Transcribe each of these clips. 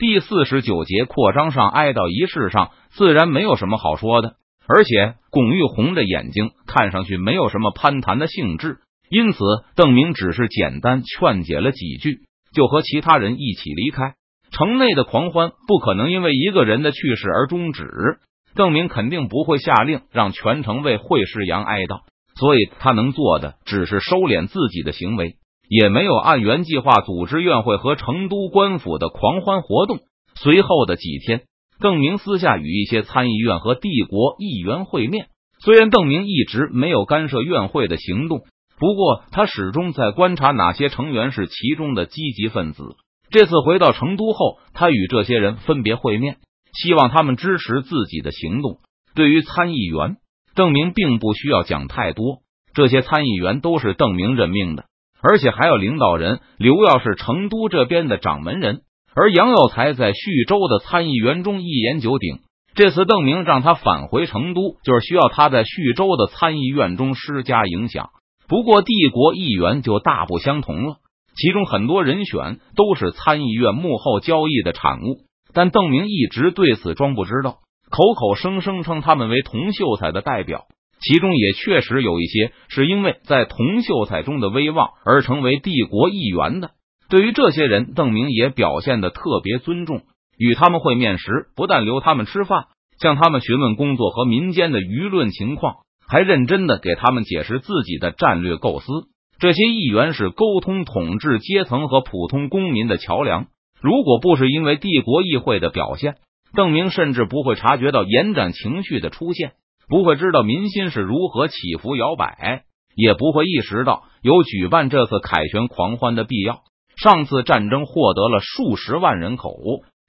第四十九节扩张上哀悼仪式上，自然没有什么好说的。而且巩玉红的眼睛看上去没有什么攀谈的兴致，因此邓明只是简单劝解了几句，就和其他人一起离开。城内的狂欢不可能因为一个人的去世而终止，邓明肯定不会下令让全城为惠世阳哀悼，所以他能做的只是收敛自己的行为。也没有按原计划组织院会和成都官府的狂欢活动。随后的几天，邓明私下与一些参议院和帝国议员会面。虽然邓明一直没有干涉院会的行动，不过他始终在观察哪些成员是其中的积极分子。这次回到成都后，他与这些人分别会面，希望他们支持自己的行动。对于参议员，邓明并不需要讲太多，这些参议员都是邓明任命的。而且还有领导人刘耀是成都这边的掌门人，而杨有才在徐州的参议员中一言九鼎。这次邓明让他返回成都，就是需要他在徐州的参议院中施加影响。不过帝国议员就大不相同了，其中很多人选都是参议院幕后交易的产物，但邓明一直对此装不知道，口口声声称他们为童秀才的代表。其中也确实有一些是因为在童秀才中的威望而成为帝国议员的。对于这些人，邓明也表现的特别尊重。与他们会面时，不但留他们吃饭，向他们询问工作和民间的舆论情况，还认真的给他们解释自己的战略构思。这些议员是沟通统治阶层和普通公民的桥梁。如果不是因为帝国议会的表现，邓明甚至不会察觉到延展情绪的出现。不会知道民心是如何起伏摇摆，也不会意识到有举办这次凯旋狂欢的必要。上次战争获得了数十万人口，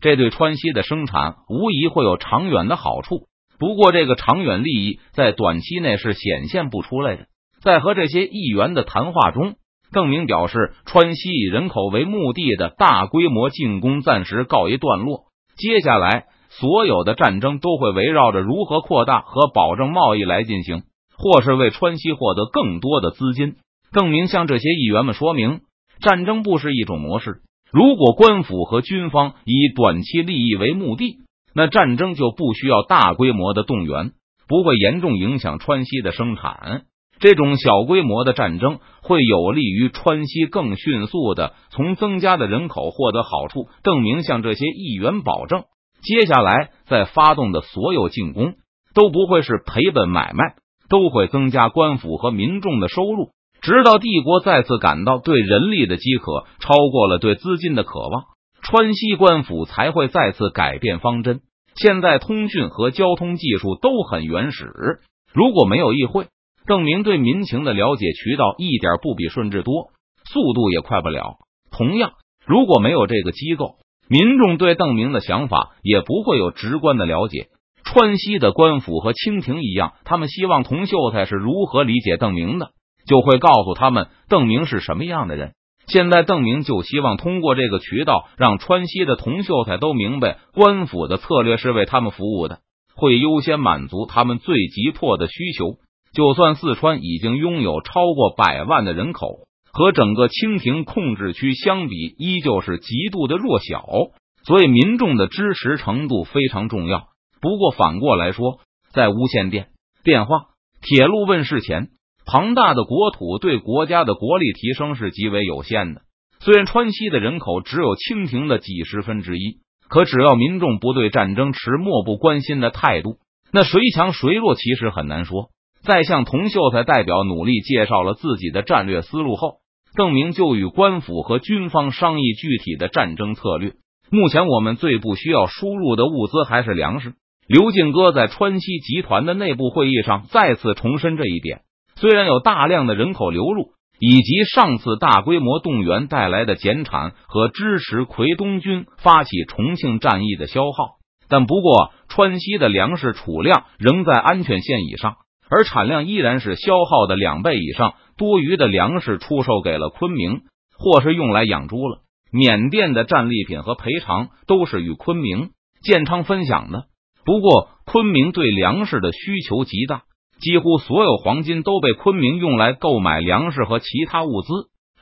这对川西的生产无疑会有长远的好处。不过，这个长远利益在短期内是显现不出来的。在和这些议员的谈话中，邓明表示，川西以人口为目的的大规模进攻暂时告一段落，接下来。所有的战争都会围绕着如何扩大和保证贸易来进行，或是为川西获得更多的资金。邓明向这些议员们说明，战争不是一种模式。如果官府和军方以短期利益为目的，那战争就不需要大规模的动员，不会严重影响川西的生产。这种小规模的战争会有利于川西更迅速的从增加的人口获得好处。邓明向这些议员保证。接下来再发动的所有进攻都不会是赔本买卖，都会增加官府和民众的收入，直到帝国再次感到对人力的饥渴超过了对资金的渴望，川西官府才会再次改变方针。现在通讯和交通技术都很原始，如果没有议会，证明对民情的了解渠道一点不比顺治多，速度也快不了。同样，如果没有这个机构。民众对邓明的想法也不会有直观的了解。川西的官府和清廷一样，他们希望童秀才是如何理解邓明的，就会告诉他们邓明是什么样的人。现在邓明就希望通过这个渠道，让川西的童秀才都明白，官府的策略是为他们服务的，会优先满足他们最急迫的需求。就算四川已经拥有超过百万的人口。和整个清廷控制区相比，依旧是极度的弱小，所以民众的支持程度非常重要。不过反过来说，在无线电、电话、铁路问世前，庞大的国土对国家的国力提升是极为有限的。虽然川西的人口只有清廷的几十分之一，可只要民众不对战争持漠不关心的态度，那谁强谁弱其实很难说。在向童秀才代表努力介绍了自己的战略思路后。邓明就与官府和军方商议具体的战争策略。目前我们最不需要输入的物资还是粮食。刘进哥在川西集团的内部会议上再次重申这一点。虽然有大量的人口流入，以及上次大规模动员带来的减产和支持奎东军发起重庆战役的消耗，但不过川西的粮食储量仍在安全线以上，而产量依然是消耗的两倍以上。多余的粮食出售给了昆明，或是用来养猪了。缅甸的战利品和赔偿都是与昆明、建昌分享的。不过，昆明对粮食的需求极大，几乎所有黄金都被昆明用来购买粮食和其他物资。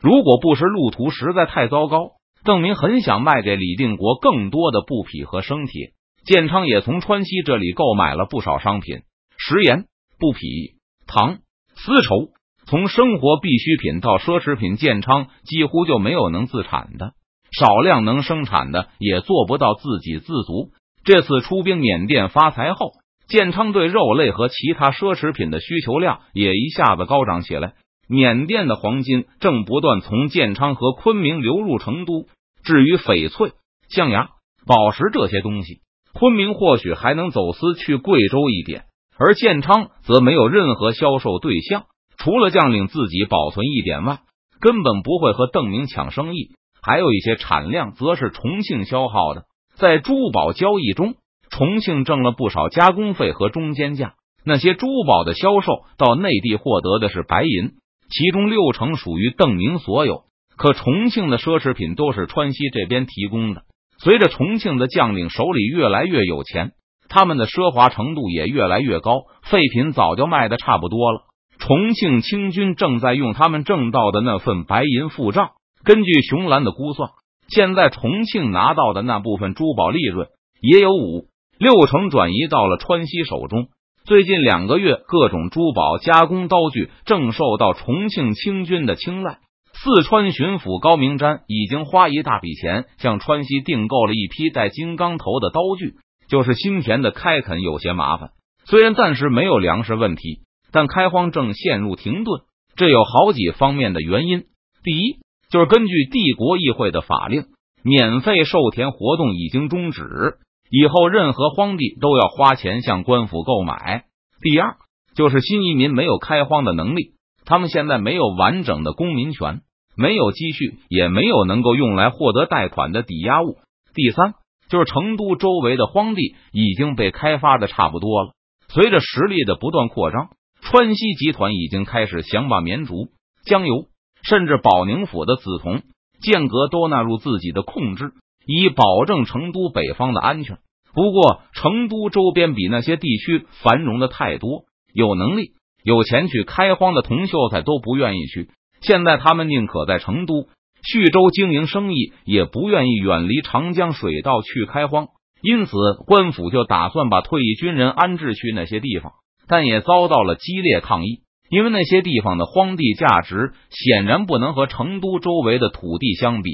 如果不是路途实在太糟糕，邓明很想卖给李定国更多的布匹和生铁。建昌也从川西这里购买了不少商品，食盐、布匹、糖、丝绸，从生活必需品到奢侈品，建昌几乎就没有能自产的。少量能生产的也做不到自给自足。这次出兵缅甸发财后，建昌对肉类和其他奢侈品的需求量也一下子高涨起来。缅甸的黄金正不断从建昌和昆明流入成都。至于翡翠、象牙、宝石这些东西，昆明或许还能走私去贵州一点，而建昌则没有任何销售对象，除了将领自己保存一点外，根本不会和邓明抢生意。还有一些产量，则是重庆消耗的。在珠宝交易中，重庆挣了不少加工费和中间价。那些珠宝的销售到内地获得的是白银，其中六成属于邓明所有。可重庆的奢侈品都是川西这边提供的。随着重庆的将领手里越来越有钱，他们的奢华程度也越来越高。废品早就卖的差不多了，重庆清军正在用他们挣到的那份白银付账。根据熊兰的估算，现在重庆拿到的那部分珠宝利润也有五六成转移到了川西手中。最近两个月，各种珠宝加工刀具正受到重庆清军的青睐。四川巡抚高明瞻已经花一大笔钱向川西订购了一批带金刚头的刀具，就是新田的开垦有些麻烦。虽然暂时没有粮食问题，但开荒正陷入停顿，这有好几方面的原因。第一，就是根据帝国议会的法令，免费授田活动已经终止，以后任何荒地都要花钱向官府购买。第二，就是新移民没有开荒的能力，他们现在没有完整的公民权。没有积蓄，也没有能够用来获得贷款的抵押物。第三，就是成都周围的荒地已经被开发的差不多了。随着实力的不断扩张，川西集团已经开始想把绵竹、江油，甚至保宁府的梓潼、剑阁都纳入自己的控制，以保证成都北方的安全。不过，成都周边比那些地区繁荣的太多，有能力、有钱去开荒的铜秀才都不愿意去。现在他们宁可在成都、徐州经营生意，也不愿意远离长江水道去开荒。因此，官府就打算把退役军人安置去那些地方，但也遭到了激烈抗议。因为那些地方的荒地价值显然不能和成都周围的土地相比。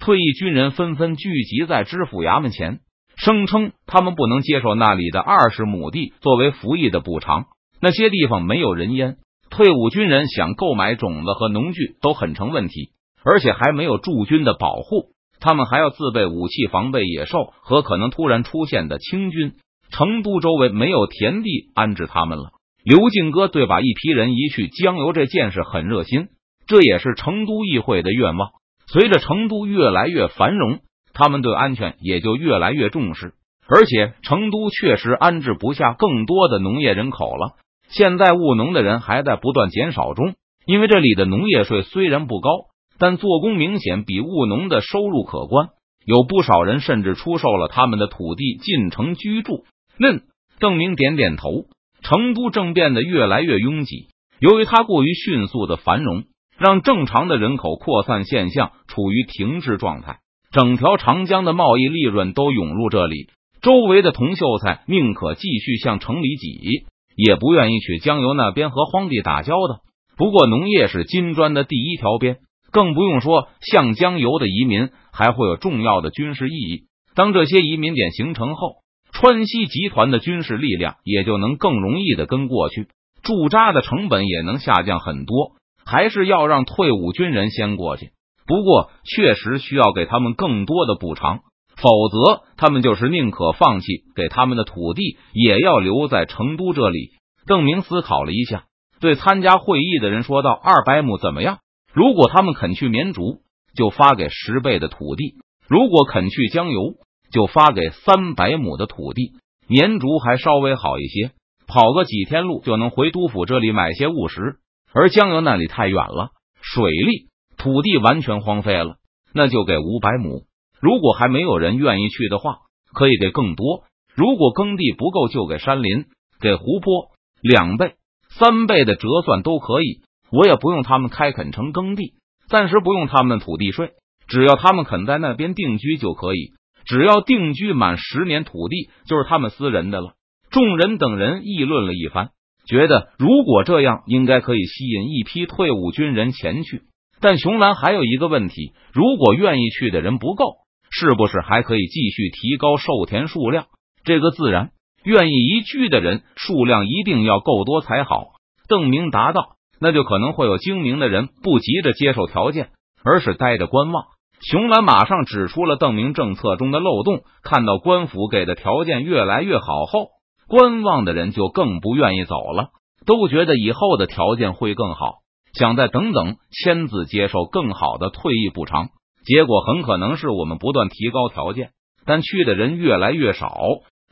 退役军人纷纷聚集在知府衙门前，声称他们不能接受那里的二十亩地作为服役的补偿。那些地方没有人烟。退伍军人想购买种子和农具都很成问题，而且还没有驻军的保护，他们还要自备武器防备野兽和可能突然出现的清军。成都周围没有田地安置他们了。刘敬哥对把一批人移去江油这件事很热心，这也是成都议会的愿望。随着成都越来越繁荣，他们对安全也就越来越重视，而且成都确实安置不下更多的农业人口了。现在务农的人还在不断减少中，因为这里的农业税虽然不高，但做工明显比务农的收入可观。有不少人甚至出售了他们的土地进城居住。嫩邓明点点头。成都正变得越来越拥挤，由于它过于迅速的繁荣，让正常的人口扩散现象处于停滞状态。整条长江的贸易利润都涌入这里，周围的铜秀才宁可继续向城里挤。也不愿意去江油那边和荒地打交道。不过农业是金砖的第一条边，更不用说向江油的移民还会有重要的军事意义。当这些移民点形成后，川西集团的军事力量也就能更容易的跟过去，驻扎的成本也能下降很多。还是要让退伍军人先过去，不过确实需要给他们更多的补偿。否则，他们就是宁可放弃给他们的土地，也要留在成都这里。邓明思考了一下，对参加会议的人说道：“二百亩怎么样？如果他们肯去绵竹，就发给十倍的土地；如果肯去江油，就发给三百亩的土地。绵竹还稍微好一些，跑个几天路就能回督府这里买些物食。而江油那里太远了，水利土地完全荒废了，那就给五百亩。”如果还没有人愿意去的话，可以给更多。如果耕地不够，就给山林、给湖泊两倍、三倍的折算都可以。我也不用他们开垦成耕地，暂时不用他们土地税。只要他们肯在那边定居就可以。只要定居满十年，土地就是他们私人的了。众人等人议论了一番，觉得如果这样，应该可以吸引一批退伍军人前去。但熊兰还有一个问题：如果愿意去的人不够，是不是还可以继续提高授田数量？这个自然，愿意移居的人数量一定要够多才好。邓明答道：“那就可能会有精明的人不急着接受条件，而是待着观望。”熊兰马上指出了邓明政策中的漏洞。看到官府给的条件越来越好后，观望的人就更不愿意走了，都觉得以后的条件会更好，想再等等签字接受更好的退役补偿。结果很可能是我们不断提高条件，但去的人越来越少，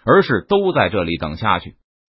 而是都在这里等下去。